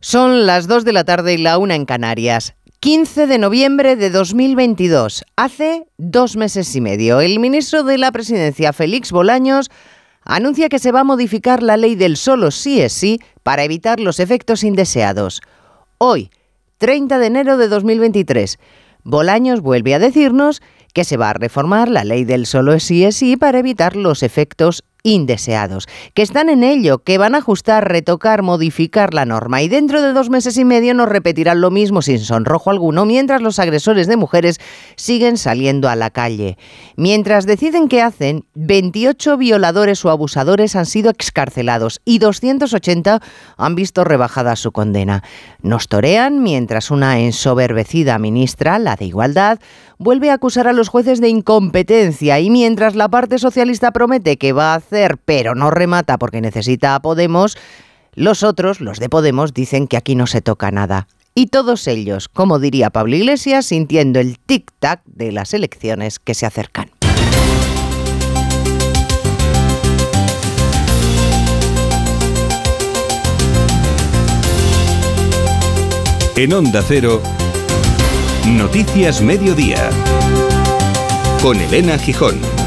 Son las 2 de la tarde y la una en Canarias. 15 de noviembre de 2022. Hace dos meses y medio, el ministro de la Presidencia, Félix Bolaños, anuncia que se va a modificar la ley del solo sí es sí para evitar los efectos indeseados. Hoy, 30 de enero de 2023, Bolaños vuelve a decirnos que se va a reformar la ley del solo sí es sí para evitar los efectos indeseados, que están en ello, que van a ajustar, retocar, modificar la norma y dentro de dos meses y medio nos repetirán lo mismo sin sonrojo alguno mientras los agresores de mujeres siguen saliendo a la calle. Mientras deciden qué hacen, 28 violadores o abusadores han sido excarcelados y 280 han visto rebajada su condena. Nos torean mientras una ensoberbecida ministra, la de Igualdad, vuelve a acusar a los jueces de incompetencia y mientras la parte socialista promete que va a pero no remata porque necesita a Podemos, los otros, los de Podemos, dicen que aquí no se toca nada. Y todos ellos, como diría Pablo Iglesias, sintiendo el tic-tac de las elecciones que se acercan. En Onda Cero, Noticias Mediodía, con Elena Gijón.